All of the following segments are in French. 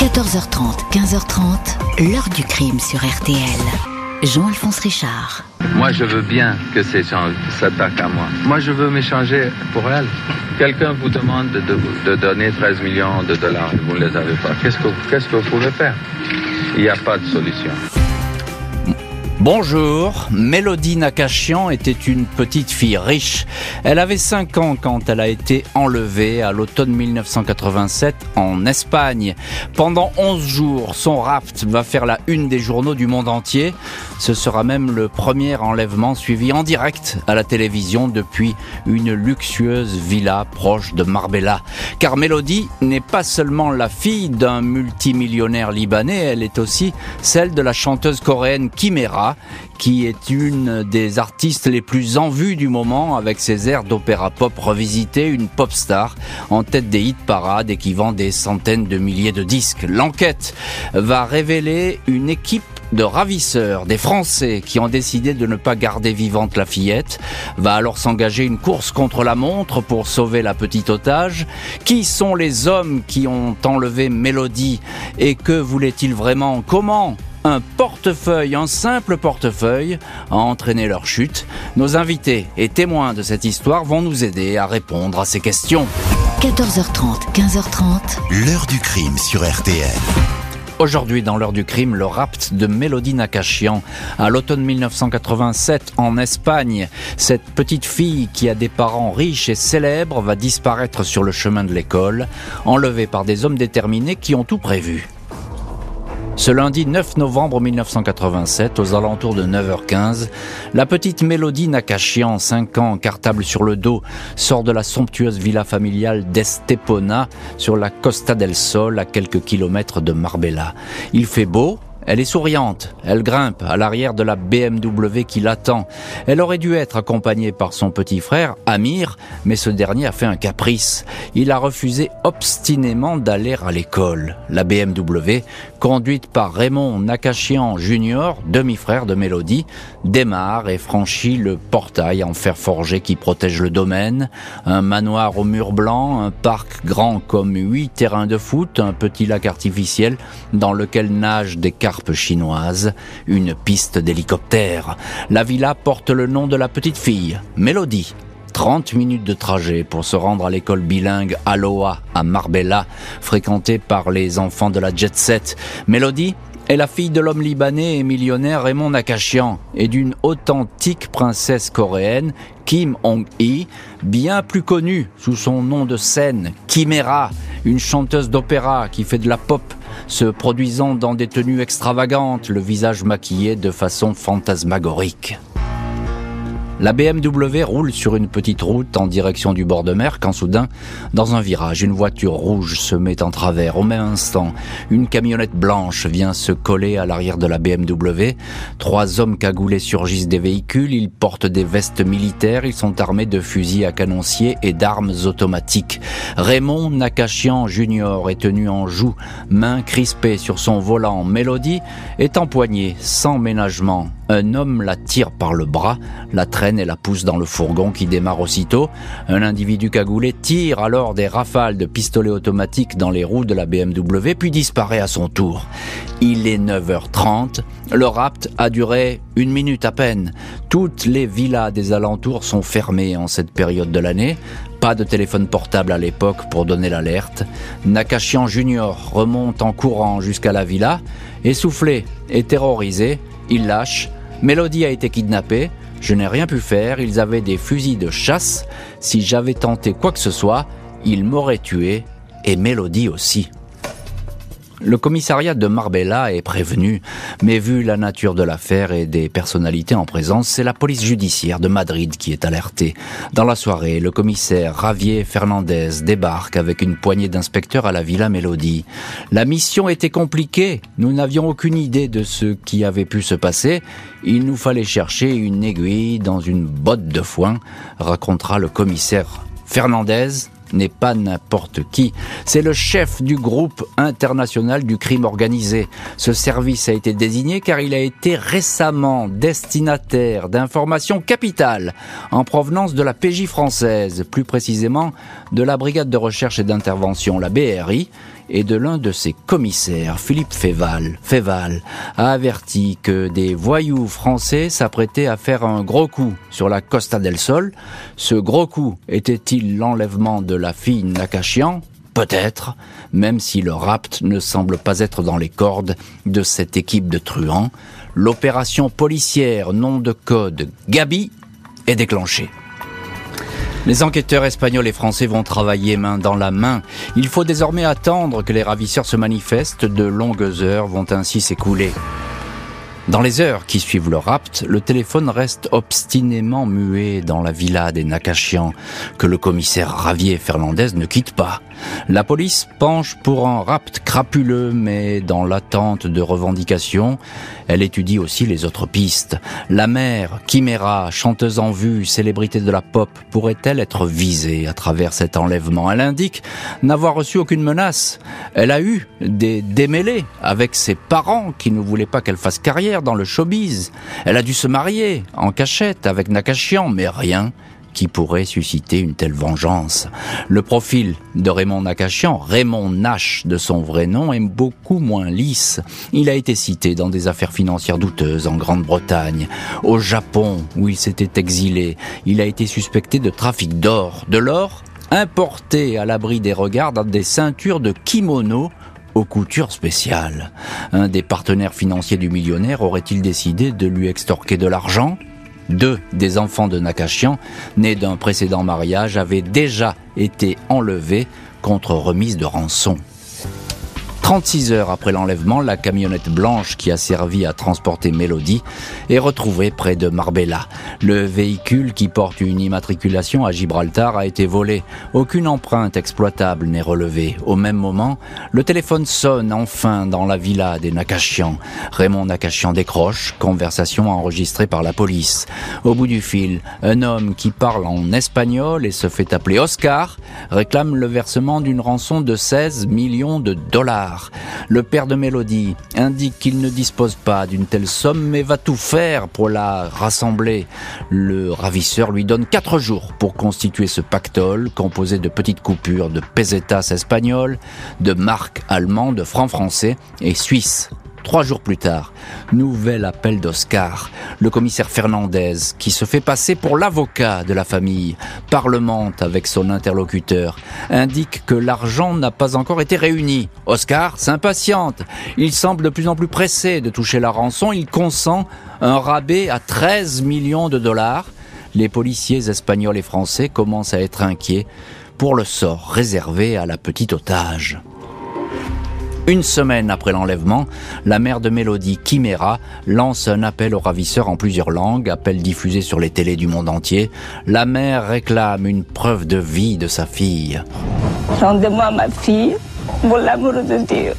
14h30, 15h30, l'heure du crime sur RTL. Jean-Alphonse Richard. Moi, je veux bien que ces gens s'attaquent à moi. Moi, je veux m'échanger pour elle. Quelqu'un vous demande de, donner 13 millions de dollars et vous ne les avez pas. Qu'est-ce que, qu'est-ce que vous pouvez faire? Il n'y a pas de solution. Bonjour, Mélodie Nakachian était une petite fille riche. Elle avait 5 ans quand elle a été enlevée à l'automne 1987 en Espagne. Pendant 11 jours, son rapt va faire la une des journaux du monde entier. Ce sera même le premier enlèvement suivi en direct à la télévision depuis une luxueuse villa proche de Marbella. Car Mélodie n'est pas seulement la fille d'un multimillionnaire libanais, elle est aussi celle de la chanteuse coréenne Kimera qui est une des artistes les plus en vue du moment avec ses airs d'opéra pop revisité, une pop star en tête des hit parades et qui vend des centaines de milliers de disques. L'enquête va révéler une équipe de ravisseurs, des Français qui ont décidé de ne pas garder vivante la fillette, va alors s'engager une course contre la montre pour sauver la petite otage. Qui sont les hommes qui ont enlevé Mélodie et que voulaient-ils vraiment? Comment un portefeuille, un simple portefeuille, a entraîné leur chute. Nos invités et témoins de cette histoire vont nous aider à répondre à ces questions. 14h30, 15h30. L'heure du crime sur RTL. Aujourd'hui, dans l'heure du crime, le rapt de Mélodie Nakachian à l'automne 1987 en Espagne. Cette petite fille qui a des parents riches et célèbres va disparaître sur le chemin de l'école, enlevée par des hommes déterminés qui ont tout prévu. Ce lundi 9 novembre 1987, aux alentours de 9h15, la petite Mélodie Nakachian, 5 ans, cartable sur le dos, sort de la somptueuse villa familiale d'Estepona sur la Costa del Sol, à quelques kilomètres de Marbella. Il fait beau, elle est souriante, elle grimpe à l'arrière de la BMW qui l'attend. Elle aurait dû être accompagnée par son petit frère, Amir, mais ce dernier a fait un caprice. Il a refusé obstinément d'aller à l'école. La BMW, conduite par Raymond Nakachian Jr., demi-frère de Mélodie, démarre et franchit le portail en fer forgé qui protège le domaine. Un manoir au mur blanc, un parc grand comme huit terrains de foot, un petit lac artificiel dans lequel nagent des carpes chinoises, une piste d'hélicoptère. La villa porte le nom de la petite fille, Mélodie. 30 minutes de trajet pour se rendre à l'école bilingue Aloha à Marbella, fréquentée par les enfants de la jet set. Mélodie est la fille de l'homme libanais et millionnaire Raymond Nakachian et d'une authentique princesse coréenne, Kim Hong-hee, bien plus connue sous son nom de scène, Kimera, une chanteuse d'opéra qui fait de la pop se produisant dans des tenues extravagantes, le visage maquillé de façon fantasmagorique. La BMW roule sur une petite route en direction du bord de mer quand soudain, dans un virage, une voiture rouge se met en travers. Au même instant, une camionnette blanche vient se coller à l'arrière de la BMW. Trois hommes cagoulés surgissent des véhicules. Ils portent des vestes militaires. Ils sont armés de fusils à canoncier et d'armes automatiques. Raymond Nakachian Jr. est tenu en joue, main crispée sur son volant. Mélodie est empoignée sans ménagement. Un homme la tire par le bras, la traîne et la pousse dans le fourgon qui démarre aussitôt. Un individu cagoulé tire alors des rafales de pistolets automatiques dans les roues de la BMW puis disparaît à son tour. Il est 9h30. Le rapt a duré une minute à peine. Toutes les villas des alentours sont fermées en cette période de l'année. Pas de téléphone portable à l'époque pour donner l'alerte. Nakachian Junior remonte en courant jusqu'à la villa. Essoufflé et terrorisé, il lâche Mélodie a été kidnappée, je n'ai rien pu faire, ils avaient des fusils de chasse, si j'avais tenté quoi que ce soit, ils m'auraient tué, et Mélodie aussi. Le commissariat de Marbella est prévenu, mais vu la nature de l'affaire et des personnalités en présence, c'est la police judiciaire de Madrid qui est alertée. Dans la soirée, le commissaire Javier Fernandez débarque avec une poignée d'inspecteurs à la Villa Mélodie. La mission était compliquée, nous n'avions aucune idée de ce qui avait pu se passer, il nous fallait chercher une aiguille dans une botte de foin, racontera le commissaire Fernandez n'est pas n'importe qui. C'est le chef du groupe international du crime organisé. Ce service a été désigné car il a été récemment destinataire d'informations capitales en provenance de la PJ française, plus précisément de la brigade de recherche et d'intervention, la BRI, et de l'un de ses commissaires, Philippe Féval. Féval a averti que des voyous français s'apprêtaient à faire un gros coup sur la Costa del Sol. Ce gros coup était-il l'enlèvement de la fille Nakachian? Peut-être, même si le rapt ne semble pas être dans les cordes de cette équipe de truands, l'opération policière nom de code Gabi est déclenchée. Les enquêteurs espagnols et français vont travailler main dans la main. Il faut désormais attendre que les ravisseurs se manifestent. De longues heures vont ainsi s'écouler. Dans les heures qui suivent le rapt, le téléphone reste obstinément muet dans la villa des Nakachian, que le commissaire Ravier Fernandez ne quitte pas. La police penche pour un rapt crapuleux, mais dans l'attente de revendications, elle étudie aussi les autres pistes. La mère, Chimera, chanteuse en vue, célébrité de la pop, pourrait-elle être visée à travers cet enlèvement? Elle indique n'avoir reçu aucune menace. Elle a eu des démêlés avec ses parents qui ne voulaient pas qu'elle fasse carrière dans le showbiz. Elle a dû se marier en cachette avec Nakashian, mais rien qui pourrait susciter une telle vengeance. Le profil de Raymond Nakachian, Raymond Nash de son vrai nom, est beaucoup moins lisse. Il a été cité dans des affaires financières douteuses en Grande-Bretagne, au Japon où il s'était exilé. Il a été suspecté de trafic d'or, de l'or importé à l'abri des regards dans des ceintures de kimono aux coutures spéciales. Un des partenaires financiers du millionnaire aurait-il décidé de lui extorquer de l'argent? Deux des enfants de Nakashian, nés d'un précédent mariage, avaient déjà été enlevés contre remise de rançon. 36 heures après l'enlèvement, la camionnette blanche qui a servi à transporter Mélodie est retrouvée près de Marbella. Le véhicule qui porte une immatriculation à Gibraltar a été volé. Aucune empreinte exploitable n'est relevée. Au même moment, le téléphone sonne enfin dans la villa des Nakashian. Raymond Nakashian décroche, conversation enregistrée par la police. Au bout du fil, un homme qui parle en espagnol et se fait appeler Oscar réclame le versement d'une rançon de 16 millions de dollars. Le père de Mélodie indique qu'il ne dispose pas d'une telle somme mais va tout faire pour la rassembler. Le ravisseur lui donne quatre jours pour constituer ce pactole composé de petites coupures de pesetas espagnoles, de marques allemandes, de francs français et suisses. Trois jours plus tard, nouvel appel d'Oscar. Le commissaire Fernandez, qui se fait passer pour l'avocat de la famille, parlemente avec son interlocuteur, indique que l'argent n'a pas encore été réuni. Oscar s'impatiente. Il semble de plus en plus pressé de toucher la rançon. Il consent un rabais à 13 millions de dollars. Les policiers espagnols et français commencent à être inquiets pour le sort réservé à la petite otage. Une semaine après l'enlèvement, la mère de Mélodie, Chimera, lance un appel aux ravisseurs en plusieurs langues, appel diffusé sur les télés du monde entier. La mère réclame une preuve de vie de sa fille. Rendez-moi ma fille, pour l'amour de Dieu,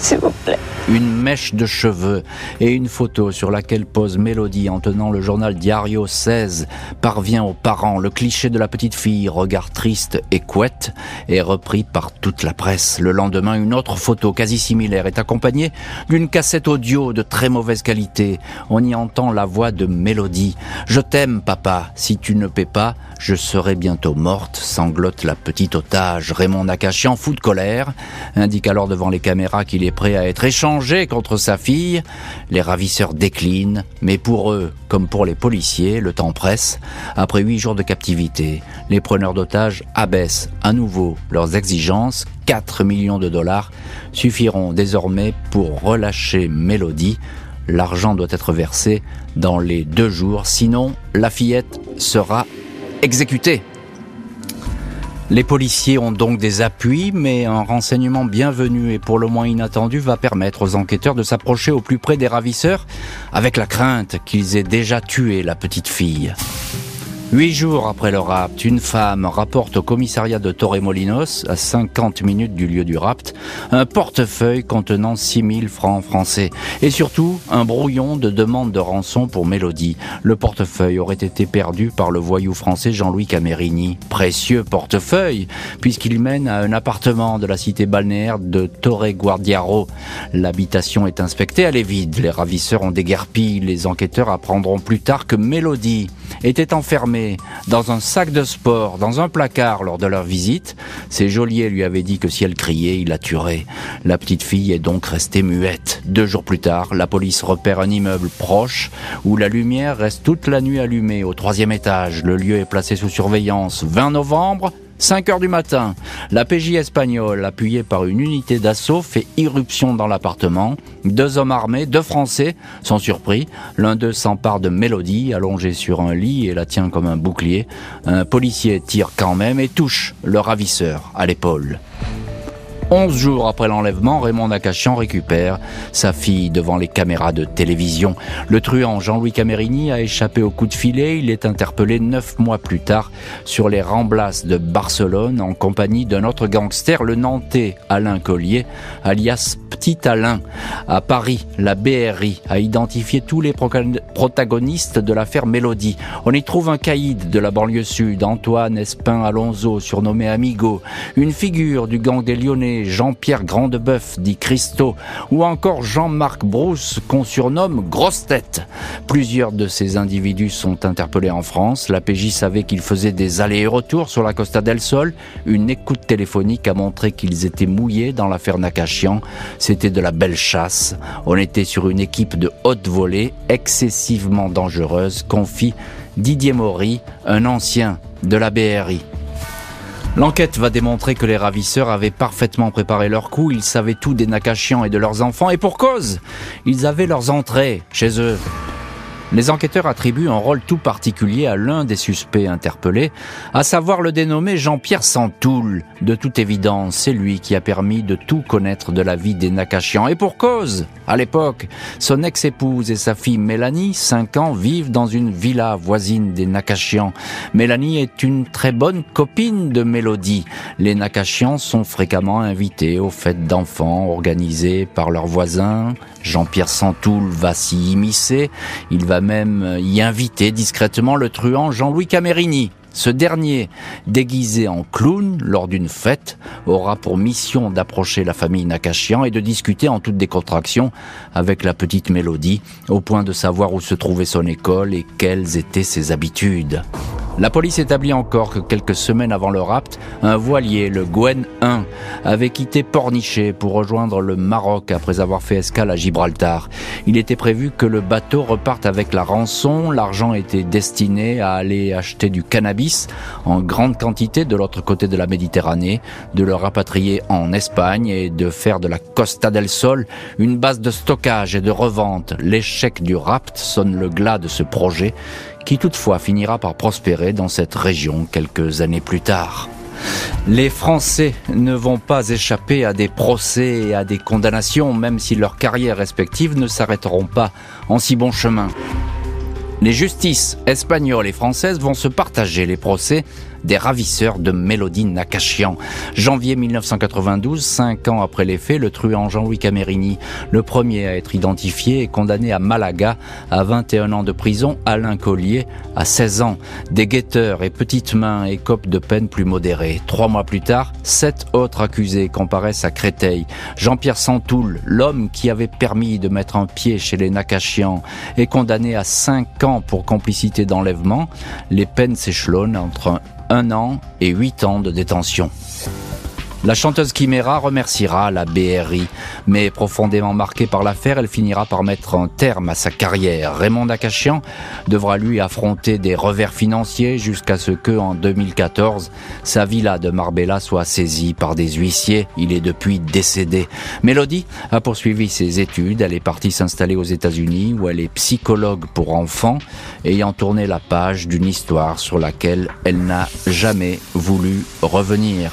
s'il vous plaît une mèche de cheveux et une photo sur laquelle pose Mélodie en tenant le journal Diario 16 parvient aux parents. Le cliché de la petite fille, regard triste et couette, est repris par toute la presse. Le lendemain, une autre photo quasi similaire est accompagnée d'une cassette audio de très mauvaise qualité. On y entend la voix de Mélodie. Je t'aime, papa. Si tu ne paies pas, je serai bientôt morte, sanglote la petite otage. Raymond Nakachian, fou de colère, indique alors devant les caméras qu'il est prêt à être échangé contre sa fille. Les ravisseurs déclinent, mais pour eux, comme pour les policiers, le temps presse. Après huit jours de captivité, les preneurs d'otages abaissent à nouveau leurs exigences. 4 millions de dollars suffiront désormais pour relâcher Mélodie. L'argent doit être versé dans les deux jours, sinon la fillette sera exécutée. Les policiers ont donc des appuis, mais un renseignement bienvenu et pour le moins inattendu va permettre aux enquêteurs de s'approcher au plus près des ravisseurs avec la crainte qu'ils aient déjà tué la petite fille. Huit jours après le rapt, une femme rapporte au commissariat de Torremolinos, à 50 minutes du lieu du rapt, un portefeuille contenant 6000 francs français. Et surtout, un brouillon de demande de rançon pour Mélodie. Le portefeuille aurait été perdu par le voyou français Jean-Louis Camerini. Précieux portefeuille, puisqu'il mène à un appartement de la cité balnéaire de Torre Guardiaro. L'habitation est inspectée, elle est vide. Les ravisseurs ont déguerpi. Les enquêteurs apprendront plus tard que Mélodie était enfermée enfermé dans un sac de sport, dans un placard lors de leur visite. Ses geôliers lui avaient dit que si elle criait, il la tuerait. La petite fille est donc restée muette. Deux jours plus tard, la police repère un immeuble proche où la lumière reste toute la nuit allumée au troisième étage. Le lieu est placé sous surveillance. 20 novembre, 5 heures du matin, la PJ espagnole, appuyée par une unité d'assaut, fait irruption dans l'appartement. Deux hommes armés, deux Français, sont surpris. L'un d'eux s'empare de Mélodie, allongée sur un lit, et la tient comme un bouclier. Un policier tire quand même et touche le ravisseur à l'épaule. Onze jours après l'enlèvement, Raymond Nakachian récupère sa fille devant les caméras de télévision. Le truand Jean-Louis Camerini a échappé au coup de filet. Il est interpellé neuf mois plus tard sur les Ramblas de Barcelone en compagnie d'un autre gangster, le Nantais Alain Collier, alias Petit Alain. À Paris, la BRI a identifié tous les protagonistes de l'affaire Mélodie. On y trouve un caïd de la banlieue sud, Antoine Espin Alonso, surnommé Amigo, une figure du gang des Lyonnais Jean-Pierre Grandebeuf, dit Christo, ou encore Jean-Marc Brousse, qu'on surnomme Grosse Tête. Plusieurs de ces individus sont interpellés en France. La PJ savait qu'ils faisaient des allers et retours sur la Costa del Sol. Une écoute téléphonique a montré qu'ils étaient mouillés dans l'affaire Nakachian. C'était de la belle chasse. On était sur une équipe de haute volée excessivement dangereuse, confie Didier Maury, un ancien de la BRI. L'enquête va démontrer que les ravisseurs avaient parfaitement préparé leur coup, ils savaient tout des Nakashians et de leurs enfants, et pour cause Ils avaient leurs entrées chez eux. Les enquêteurs attribuent un rôle tout particulier à l'un des suspects interpellés, à savoir le dénommé Jean-Pierre Santoul. De toute évidence, c'est lui qui a permis de tout connaître de la vie des Nakashians. Et pour cause, à l'époque, son ex-épouse et sa fille Mélanie, 5 ans, vivent dans une villa voisine des Nakashians. Mélanie est une très bonne copine de Mélodie. Les Nakashians sont fréquemment invités aux fêtes d'enfants organisées par leurs voisins. Jean-Pierre Santoul va s'y immiscer. Il va même y inviter discrètement le truand Jean-Louis Camerini. Ce dernier, déguisé en clown lors d'une fête, aura pour mission d'approcher la famille Nakachian et de discuter en toute décontraction avec la petite Mélodie, au point de savoir où se trouvait son école et quelles étaient ses habitudes. La police établit encore que quelques semaines avant le rapt, un voilier, le Gwen 1, avait quitté Pornichet pour rejoindre le Maroc après avoir fait escale à Gibraltar. Il était prévu que le bateau reparte avec la rançon. L'argent était destiné à aller acheter du cannabis en grande quantité de l'autre côté de la Méditerranée, de le rapatrier en Espagne et de faire de la Costa del Sol une base de stockage et de revente. L'échec du rapt sonne le glas de ce projet qui toutefois finira par prospérer dans cette région quelques années plus tard. Les Français ne vont pas échapper à des procès et à des condamnations, même si leurs carrières respectives ne s'arrêteront pas en si bon chemin. Les justices espagnoles et françaises vont se partager les procès des ravisseurs de Mélodie Nakachian. Janvier 1992, cinq ans après les faits, le truand Jean-Louis Camerini, le premier à être identifié, est condamné à Malaga à 21 ans de prison, Alain Collier à 16 ans. Des guetteurs et petites mains écopent de peines plus modérées. Trois mois plus tard, sept autres accusés comparaissent à Créteil. Jean-Pierre Santoul, l'homme qui avait permis de mettre un pied chez les Nakachians, est condamné à 5 ans pour complicité d'enlèvement. Les peines s'échelonnent entre un an et huit ans de détention. La chanteuse Chimera remerciera la BRI, mais profondément marquée par l'affaire, elle finira par mettre un terme à sa carrière. Raymond Nakachian devra lui affronter des revers financiers jusqu'à ce que, en 2014, sa villa de Marbella soit saisie par des huissiers. Il est depuis décédé. Mélodie a poursuivi ses études. Elle est partie s'installer aux États-Unis où elle est psychologue pour enfants, ayant tourné la page d'une histoire sur laquelle elle n'a jamais voulu revenir.